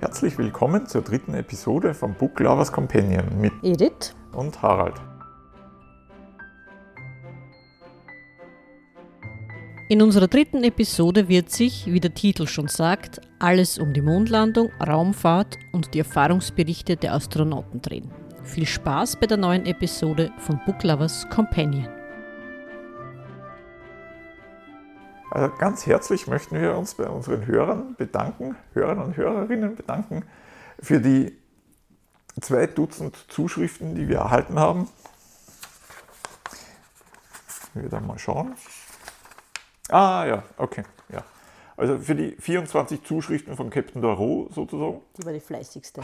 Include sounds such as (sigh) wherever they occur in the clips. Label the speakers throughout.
Speaker 1: Herzlich willkommen zur dritten Episode vom Book Lovers Companion mit
Speaker 2: Edith
Speaker 1: und Harald.
Speaker 2: In unserer dritten Episode wird sich, wie der Titel schon sagt, alles um die Mondlandung, Raumfahrt und die Erfahrungsberichte der Astronauten drehen. Viel Spaß bei der neuen Episode von Book Lovers Companion.
Speaker 1: Also ganz herzlich möchten wir uns bei unseren Hörern bedanken, Hörern und Hörerinnen bedanken für die zwei Dutzend Zuschriften, die wir erhalten haben. Ich will da mal schauen. Ah ja, okay, ja. Also für die 24 Zuschriften von Captain Doro sozusagen.
Speaker 2: Die war die fleißigste.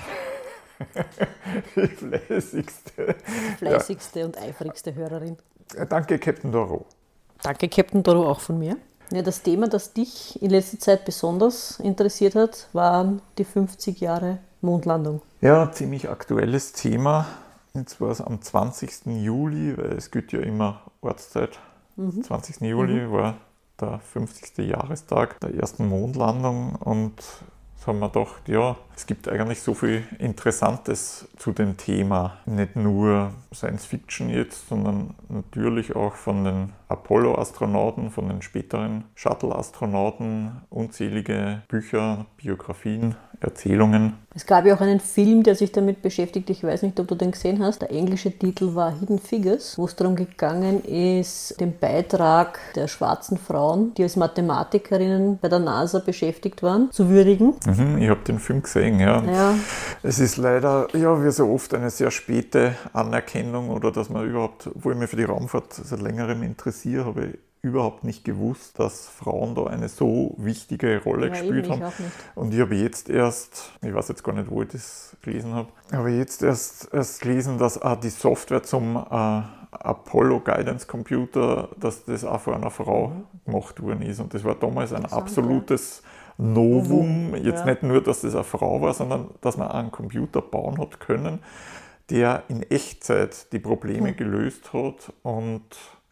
Speaker 2: (laughs)
Speaker 1: die fleißigste.
Speaker 2: Die fleißigste ja. und eifrigste Hörerin.
Speaker 1: Danke, Captain Doro.
Speaker 2: Danke, Captain Doro, auch von mir. Ja, das Thema, das dich in letzter Zeit besonders interessiert hat, waren die 50 Jahre Mondlandung.
Speaker 1: Ja, ziemlich aktuelles Thema. Jetzt war es am 20. Juli, weil es gilt ja immer Ortszeit. Mhm. 20. Juli mhm. war der 50. Jahrestag der ersten Mondlandung und haben wir gedacht, ja, es gibt eigentlich so viel Interessantes zu dem Thema. Nicht nur Science Fiction jetzt, sondern natürlich auch von den Apollo-Astronauten, von den späteren Shuttle-Astronauten, unzählige Bücher, Biografien, Erzählungen.
Speaker 2: Es gab ja auch einen Film, der sich damit beschäftigt. Ich weiß nicht, ob du den gesehen hast. Der englische Titel war Hidden Figures, wo es darum gegangen ist, den Beitrag der schwarzen Frauen, die als Mathematikerinnen bei der NASA beschäftigt waren, zu würdigen.
Speaker 1: Mhm, ich habe den Film gesehen, ja. ja. Es ist leider, ja, wie so oft, eine sehr späte Anerkennung oder dass man überhaupt, wo ich mich für die Raumfahrt seit längerem interessiere, habe ich überhaupt nicht gewusst, dass Frauen da eine so wichtige Rolle ja, gespielt haben. Und ich habe jetzt erst, ich weiß jetzt gar nicht, wo ich das gelesen habe, aber jetzt erst, erst gelesen, dass auch die Software zum äh, Apollo Guidance Computer, dass das auch von einer Frau gemacht worden ist. Und das war damals ein absolutes Novum. Jetzt ja. nicht nur, dass das eine Frau war, sondern dass man einen Computer bauen hat können, der in Echtzeit die Probleme mhm. gelöst hat und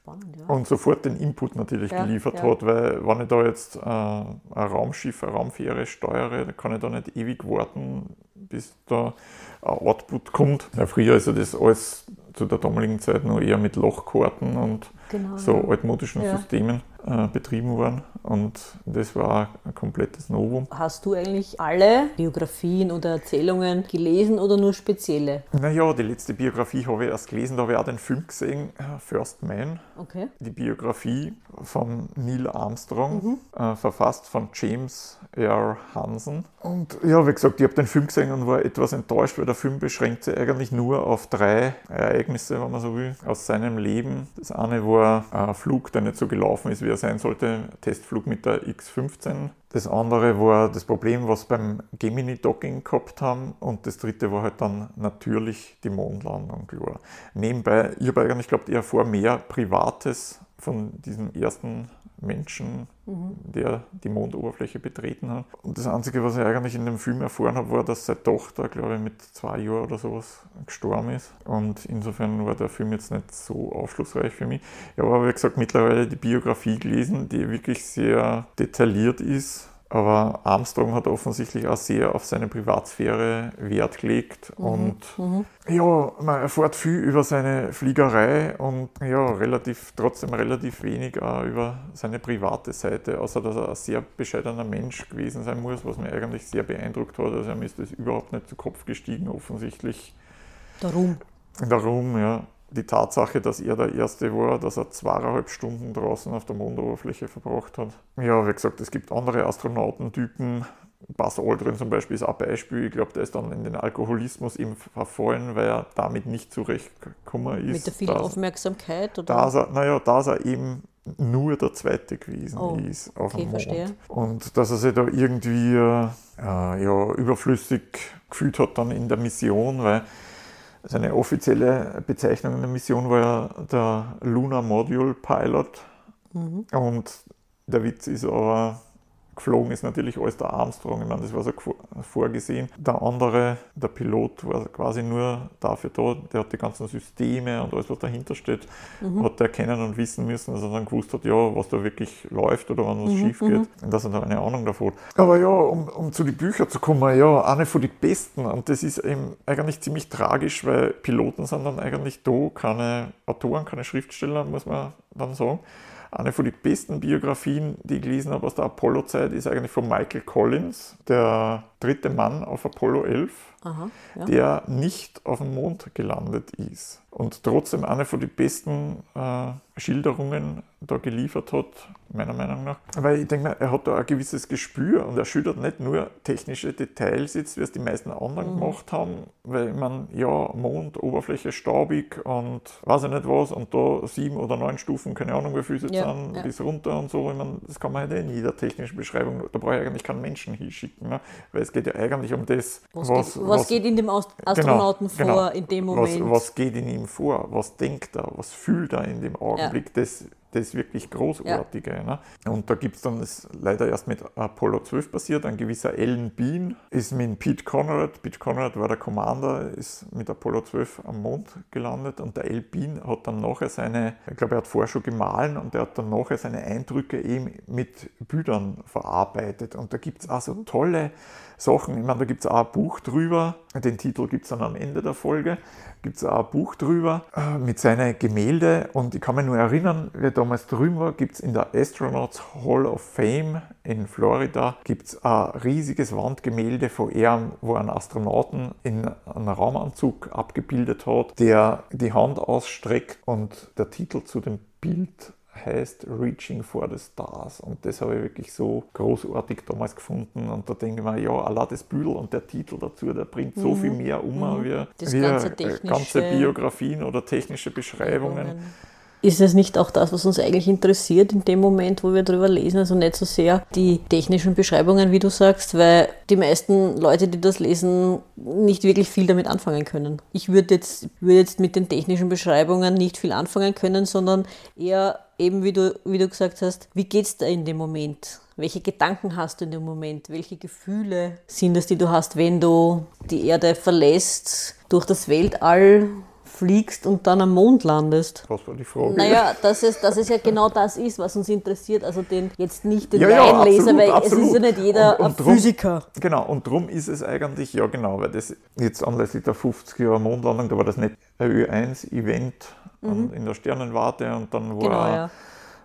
Speaker 1: Spannend, ja. Und sofort den Input natürlich ja, geliefert ja. hat, weil wenn ich da jetzt äh, ein Raumschiff, eine Raumfähre steuere, dann kann ich da nicht ewig warten, bis da ein Output kommt. Ja, früher ist ja das alles zu der damaligen Zeit noch eher mit Lochkarten und genau, so altmodischen Systemen äh, betrieben worden. Und das war ein komplettes Novum.
Speaker 2: Hast du eigentlich alle Biografien oder Erzählungen gelesen oder nur spezielle?
Speaker 1: Naja, die letzte Biografie habe ich erst gelesen, da habe ich auch den Film gesehen, äh, First Man.
Speaker 2: Okay.
Speaker 1: Die Biografie von Neil Armstrong, mhm. äh, verfasst von James R. Hansen. Und ja, wie gesagt, ich habe den Film gesehen und war etwas enttäuscht, weil der Film beschränkt sich eigentlich nur auf drei Ereignisse, wenn man so will, aus seinem Leben. Das eine war ein Flug, der nicht so gelaufen ist, wie er sein sollte, Testflug mit der X-15. Das andere war das Problem, was beim Gemini-Docking gehabt haben. Und das dritte war halt dann natürlich die Mondlandung. Nebenbei, ich habe eigentlich, glaube eher vor, mehr Privates von diesem ersten Menschen, mhm. der die Mondoberfläche betreten hat. Und das Einzige, was ich eigentlich in dem Film erfahren habe, war, dass seine Tochter, glaube ich, mit zwei Jahren oder sowas gestorben ist. Und insofern war der Film jetzt nicht so aufschlussreich für mich. Ich habe aber, wie gesagt, mittlerweile die Biografie gelesen, die wirklich sehr detailliert ist aber Armstrong hat offensichtlich auch sehr auf seine Privatsphäre Wert gelegt. Mhm. Und mhm. ja, man erfährt viel über seine Fliegerei und ja, relativ, trotzdem relativ wenig auch über seine private Seite, außer dass er ein sehr bescheidener Mensch gewesen sein muss, was mir eigentlich sehr beeindruckt hat. Also, er ist das überhaupt nicht zu Kopf gestiegen, offensichtlich.
Speaker 2: Darum.
Speaker 1: Darum, ja die Tatsache, dass er der Erste war, dass er zweieinhalb Stunden draußen auf der Mondoberfläche verbracht hat. Ja, wie gesagt, es gibt andere Astronautentypen. Buzz Aldrin zum Beispiel ist ein Beispiel. Ich glaube, der ist dann in den Alkoholismus eben verfallen, weil er damit nicht zurechtgekommen ist.
Speaker 2: Mit der vielen Aufmerksamkeit?
Speaker 1: Oder? Dass er, naja, dass er eben nur der Zweite gewesen
Speaker 2: oh,
Speaker 1: ist auf
Speaker 2: okay,
Speaker 1: dem Mond.
Speaker 2: Verstehe.
Speaker 1: Und dass er sich da irgendwie äh, ja, überflüssig gefühlt hat dann in der Mission, weil seine offizielle Bezeichnung in der Mission war ja der Lunar Module Pilot. Mhm. Und der Witz ist aber, geflogen ist natürlich alles der Armstrong, ich meine, das war so vorgesehen. Der andere, der Pilot, war quasi nur dafür da, der hat die ganzen Systeme und alles, was dahinter steht, mhm. hat er kennen und wissen müssen, dass er dann gewusst hat, ja, was da wirklich läuft oder wann was mhm. schief geht, mhm. und dass er da eine Ahnung davon hat. Aber ja, um, um zu den Büchern zu kommen, ja, eine von den besten und das ist eben eigentlich ziemlich tragisch, weil Piloten sind dann eigentlich da keine Autoren, keine Schriftsteller, muss man dann sagen. Eine von den besten Biografien, die ich gelesen habe aus der Apollo-Zeit, ist eigentlich von Michael Collins, der dritte Mann auf Apollo 11, Aha, ja. der nicht auf dem Mond gelandet ist und trotzdem eine von den besten äh, Schilderungen da geliefert hat, meiner Meinung nach. Weil ich denke, er hat da ein gewisses Gespür und er schildert nicht nur technische Details jetzt, wie es die meisten anderen mhm. gemacht haben, weil man ja Mond, Oberfläche staubig und weiß ich nicht was und da sieben oder neun Stufen, keine Ahnung wie viele es ja, sind, ja. bis runter und so. Ich meine, das kann man halt in jeder technischen Beschreibung, da brauche ich eigentlich keinen Menschen hinschicken, ne? weil es geht ja eigentlich um das,
Speaker 2: was, was, geht, was, was geht in dem genau, Astronauten genau, vor genau, in dem Moment.
Speaker 1: Was, was geht in ihm vor, was denkt er, was fühlt er in dem Augenblick, ja. das das wirklich Großartige. Ja. Ne? Und da gibt es dann, das leider erst mit Apollo 12 passiert, ein gewisser Alan Bean ist mit Pete Conrad, Pete Conrad war der Commander, ist mit Apollo 12 am Mond gelandet und der Al Bean hat dann nachher seine, ich glaube, er hat vorher schon gemahlen und er hat dann nachher seine Eindrücke eben mit Bildern verarbeitet. Und da gibt es also tolle Sachen. Ich meine, da gibt es auch ein Buch drüber, den Titel gibt es dann am Ende der Folge, gibt es auch ein Buch drüber äh, mit seinen Gemälde. Und ich kann mich nur erinnern, wie er damals drüben war, gibt es in der Astronauts Hall of Fame in Florida gibt es ein riesiges Wandgemälde von ihm, wo ein Astronauten in einem Raumanzug abgebildet hat, der die Hand ausstreckt und der Titel zu dem Bild heißt Reaching for the Stars. Und das habe ich wirklich so großartig damals gefunden. Und da denke ich mir, ja, Allah das Büdel und der Titel dazu, der bringt so mhm. viel mehr um, mhm. wie, wie ganze, ganze, Biografien oder technische Beschreibungen
Speaker 2: ist es nicht auch das, was uns eigentlich interessiert in dem Moment, wo wir darüber lesen? Also nicht so sehr die technischen Beschreibungen, wie du sagst, weil die meisten Leute, die das lesen, nicht wirklich viel damit anfangen können. Ich würde jetzt, würde jetzt mit den technischen Beschreibungen nicht viel anfangen können, sondern eher eben, wie du, wie du gesagt hast, wie geht es da in dem Moment? Welche Gedanken hast du in dem Moment? Welche Gefühle sind es, die du hast, wenn du die Erde verlässt, durch das Weltall fliegst und dann am Mond landest.
Speaker 1: Was war die Frage?
Speaker 2: Naja, dass es, dass es ja genau das ist, was uns interessiert. Also den, jetzt nicht den ja, ja, Leinleser, weil absolut. es ist ja nicht jeder und, und drum, Physiker.
Speaker 1: Genau, und darum ist es eigentlich, ja genau, weil das jetzt anlässlich der 50 Jahre Mondlandung, da war das nicht ein Ö1-Event mhm. in der Sternenwarte und dann war genau, ja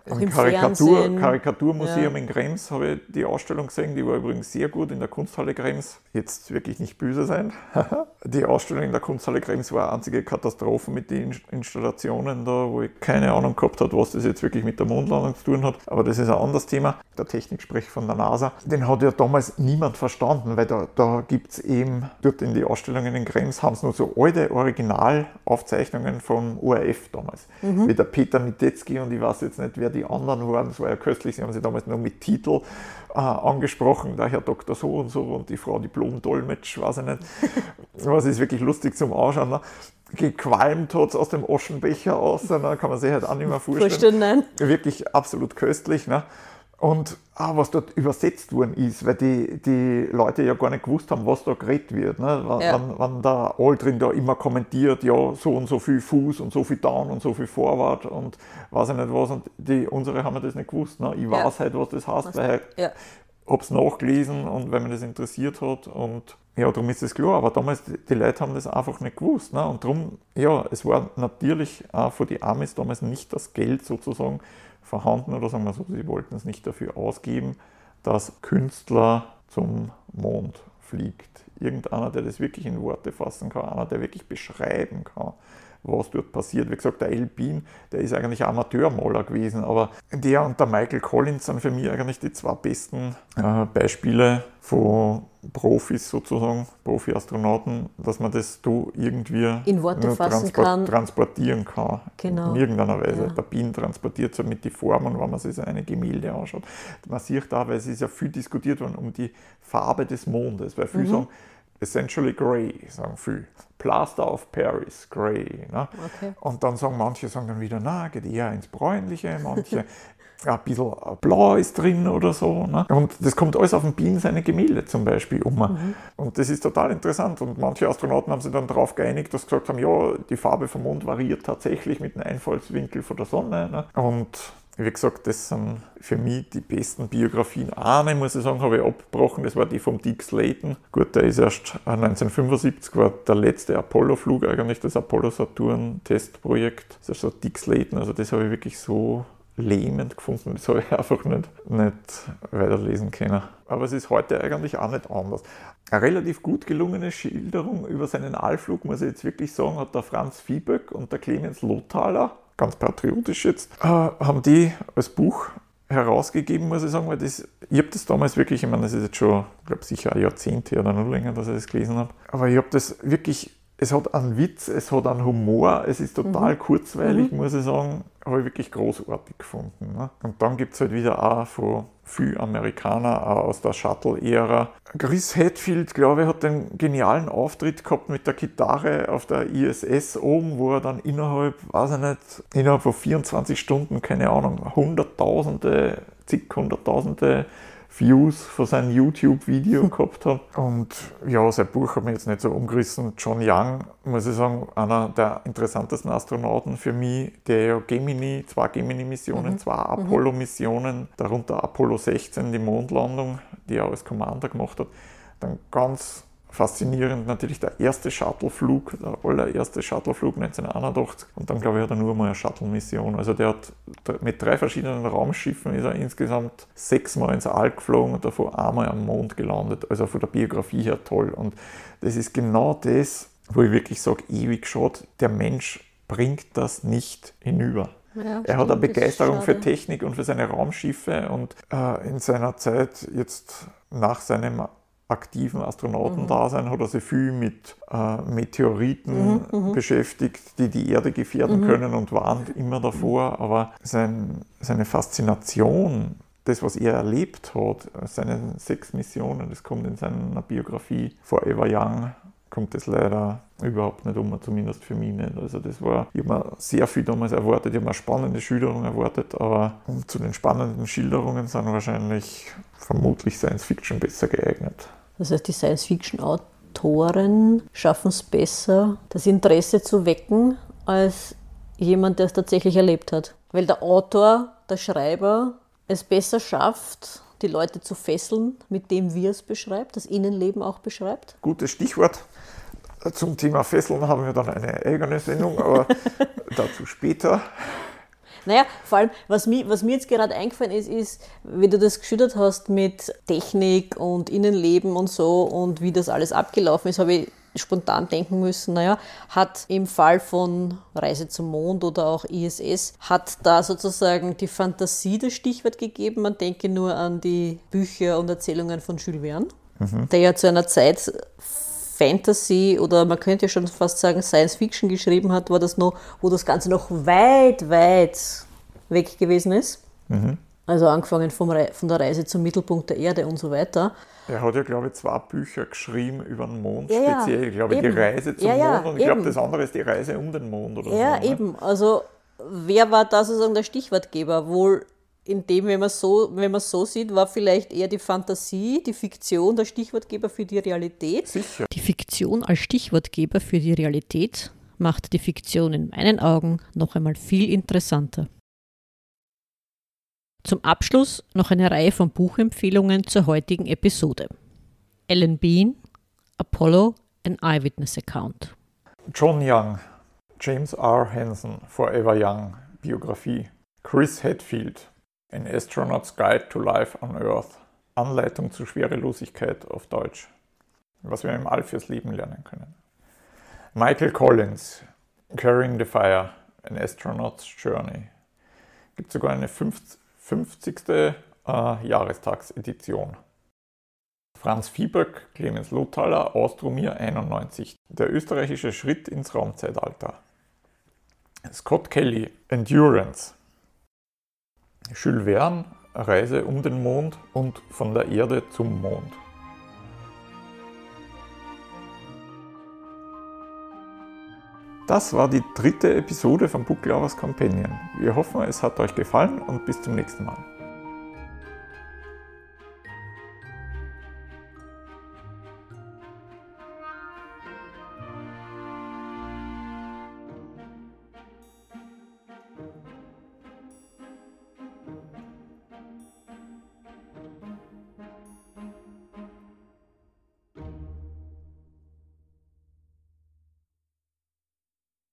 Speaker 1: im, Karikatur, Karikaturmuseum ja. in Krems habe ich die Ausstellung gesehen, die war übrigens sehr gut in der Kunsthalle Krems. Jetzt wirklich nicht böse sein. (laughs) die Ausstellung in der Kunsthalle Krems war eine einzige Katastrophe mit den Installationen da, wo ich keine Ahnung gehabt habe, was das jetzt wirklich mit der Mondlandung zu tun hat. Aber das ist ein anderes Thema. Der Techniksprech von der NASA, den hat ja damals niemand verstanden, weil da, da gibt es eben, dort in die Ausstellungen in Krems haben sie nur so alte Originalaufzeichnungen vom ORF damals. Mhm. Wie der Peter Mitetzky und ich weiß jetzt nicht, wer die anderen waren. Es war ja köstlich, sie haben sie damals noch mit Titel äh, angesprochen, der Herr Doktor so und so und die Frau Diplom-Dolmetsch, weiß ich nicht. (laughs) Was ist wirklich lustig zum Anschauen. Ne? gequalmt hat es aus dem Oschenbecher aus, da ne? kann man sich halt auch nicht mehr vorstellen. Wirklich absolut köstlich. Ne? Und ah, was dort übersetzt worden ist, weil die, die Leute ja gar nicht gewusst haben, was da geredet wird. Ne? Wenn, ja. wenn, wenn der Aldrin da immer kommentiert, ja, so und so viel Fuß und so viel Down und so viel Forward und weiß ich nicht was. Und die, unsere haben das nicht gewusst. Ne? Ich ja. weiß halt, was das heißt, was weil ich ja. habe es nachgelesen und weil mich das interessiert hat. Und ja, darum ist es klar. Aber damals, die, die Leute haben das einfach nicht gewusst. Ne? Und darum, ja, es war natürlich auch für die Amis damals nicht das Geld sozusagen, vorhanden oder sagen wir so, sie wollten es nicht dafür ausgeben, dass Künstler zum Mond fliegt. Irgendeiner, der das wirklich in Worte fassen kann, einer, der wirklich beschreiben kann, was dort passiert. Wie gesagt, der El Bean, der ist eigentlich Amateurmaler gewesen, aber der und der Michael Collins sind für mich eigentlich die zwei besten äh, Beispiele von Profis sozusagen, Profi-Astronauten, dass man das du irgendwie
Speaker 2: in Worte fassen transport kann.
Speaker 1: transportieren kann.
Speaker 2: Genau.
Speaker 1: In irgendeiner Weise. Ja. Der Bean transportiert somit die Formen, wenn man sich so eine Gemälde anschaut. Man sieht da, weil es ist ja viel diskutiert worden um die Farbe des Mondes, weil viele mhm. sagen, essentially grey, sagen viele. Plaster of Paris, grey. Ne? Okay. Und dann sagen manche sagen dann wieder, na, geht eher ins Bräunliche, manche (laughs) ein bisschen blau ist drin oder so. Ne? Und das kommt alles auf den Bean seine Gemälde zum Beispiel um. Mhm. Und das ist total interessant. Und manche Astronauten haben sich dann darauf geeinigt, dass sie gesagt haben, ja, die Farbe vom Mond variiert tatsächlich mit dem Einfallswinkel von der Sonne. Ne? Und wie gesagt, das sind für mich die besten Biografien. Eine, muss ich sagen, habe ich abgebrochen, das war die vom Dick Slayton. Gut, der ist erst 1975, äh, war der letzte Apollo-Flug eigentlich, das Apollo-Saturn-Testprojekt. Das ist so Dick Slayton, also das habe ich wirklich so lähmend gefunden. Das habe ich (laughs) einfach nicht, nicht weiterlesen können. Aber es ist heute eigentlich auch nicht anders. Eine relativ gut gelungene Schilderung über seinen Allflug, muss ich jetzt wirklich sagen, hat der Franz Vieböck und der Clemens Lothaler ganz patriotisch jetzt, äh, haben die als Buch herausgegeben, muss ich sagen, weil das, ich habe das damals wirklich, ich meine, das ist jetzt schon, ich glaube sicher ein Jahrzehnt oder noch länger, dass ich das gelesen habe, aber ich habe das wirklich, es hat einen Witz, es hat einen Humor, es ist total mhm. kurzweilig, mhm. muss ich sagen, habe ich wirklich großartig gefunden. Ne? Und dann gibt es halt wieder auch von viele Amerikaner aus der Shuttle-Ära. Chris Hadfield, glaube ich, hat den genialen Auftritt gehabt mit der Gitarre auf der ISS oben, wo er dann innerhalb, weiß ich nicht, innerhalb von 24 Stunden, keine Ahnung, Hunderttausende, zig Hunderttausende Views von seinem YouTube-Video (laughs) gehabt hat. Und ja, sein Buch hat mich jetzt nicht so umgerissen. John Young, muss ich sagen, einer der interessantesten Astronauten für mich, der ja Gemini, zwei Gemini-Missionen, mhm. zwei mhm. Apollo-Missionen, darunter Apollo 16, die Mondlandung, die er als Commander gemacht hat, dann ganz faszinierend natürlich der erste Shuttleflug, der allererste Shuttleflug 1981 und dann glaube ich hat er nur mal eine Shuttle-Mission. Also der hat mit drei verschiedenen Raumschiffen ist er insgesamt sechsmal ins All geflogen und davor einmal am Mond gelandet. Also von der Biografie her toll und das ist genau das, wo ich wirklich sage, ewig schaut, der Mensch bringt das nicht hinüber. Ja, er hat eine Begeisterung für Technik und für seine Raumschiffe und äh, in seiner Zeit jetzt nach seinem aktiven Astronautendasein mhm. hat er sich viel mit äh, Meteoriten mhm, mhm, beschäftigt, die die Erde gefährden mhm. können und warnt immer davor. Aber sein, seine Faszination, das, was er erlebt hat, seine sechs Missionen, das kommt in seiner Biografie Forever Young, kommt das leider überhaupt nicht um, zumindest für mich nicht. Also das war, ich habe mir sehr viel damals erwartet, ich habe mir spannende Schilderungen erwartet, aber zu den spannenden Schilderungen sind wahrscheinlich vermutlich Science Fiction besser geeignet.
Speaker 2: Das heißt, die Science-Fiction-Autoren schaffen es besser, das Interesse zu wecken, als jemand, der es tatsächlich erlebt hat. Weil der Autor, der Schreiber es besser schafft, die Leute zu fesseln, mit dem wie er es beschreibt, das Innenleben auch beschreibt.
Speaker 1: Gutes Stichwort. Zum Thema Fesseln haben wir dann eine eigene Sendung, aber (laughs) dazu später.
Speaker 2: Naja, vor allem, was mir, was mir jetzt gerade eingefallen ist, ist, wie du das geschüttet hast mit Technik und Innenleben und so und wie das alles abgelaufen ist, habe ich spontan denken müssen, naja, hat im Fall von Reise zum Mond oder auch ISS, hat da sozusagen die Fantasie das Stichwort gegeben. Man denke nur an die Bücher und Erzählungen von Jules Verne, mhm. der ja zu einer Zeit Fantasy oder man könnte ja schon fast sagen Science Fiction geschrieben hat, war das noch, wo das Ganze noch weit, weit weg gewesen ist. Mhm. Also angefangen vom von der Reise zum Mittelpunkt der Erde und so weiter.
Speaker 1: Er hat ja, glaube ich, zwei Bücher geschrieben über den Mond ja, speziell. Ich glaube, eben. die Reise zum ja, Mond und ich glaube, das andere ist die Reise um den Mond oder
Speaker 2: ja, so. Ja, eben. Also wer war da sozusagen der Stichwortgeber? Wohl in dem, wenn man so, wenn man so sieht, war vielleicht eher die Fantasie, die Fiktion der Stichwortgeber für die Realität.
Speaker 1: Sicher.
Speaker 2: Die Fiktion als Stichwortgeber für die Realität macht die Fiktion in meinen Augen noch einmal viel interessanter. Zum Abschluss noch eine Reihe von Buchempfehlungen zur heutigen Episode. Ellen Bean, Apollo, an Eyewitness Account.
Speaker 1: John Young, James R. Hansen, Forever Young, Biografie. Chris Hadfield, An Astronaut's Guide to Life on Earth. Anleitung zur Schwerelosigkeit auf Deutsch. Was wir im All fürs Leben lernen können. Michael Collins, Carrying the Fire, An Astronaut's Journey. Gibt sogar eine 50. Äh, Jahrestagsedition. Franz Viehböck, Clemens Lothaler, Austromir 91. Der österreichische Schritt ins Raumzeitalter. Scott Kelly, Endurance. Jules Verne, Reise um den Mond und von der Erde zum Mond. Das war die dritte Episode von Book Lovers Companion. Wir hoffen, es hat euch gefallen und bis zum nächsten Mal.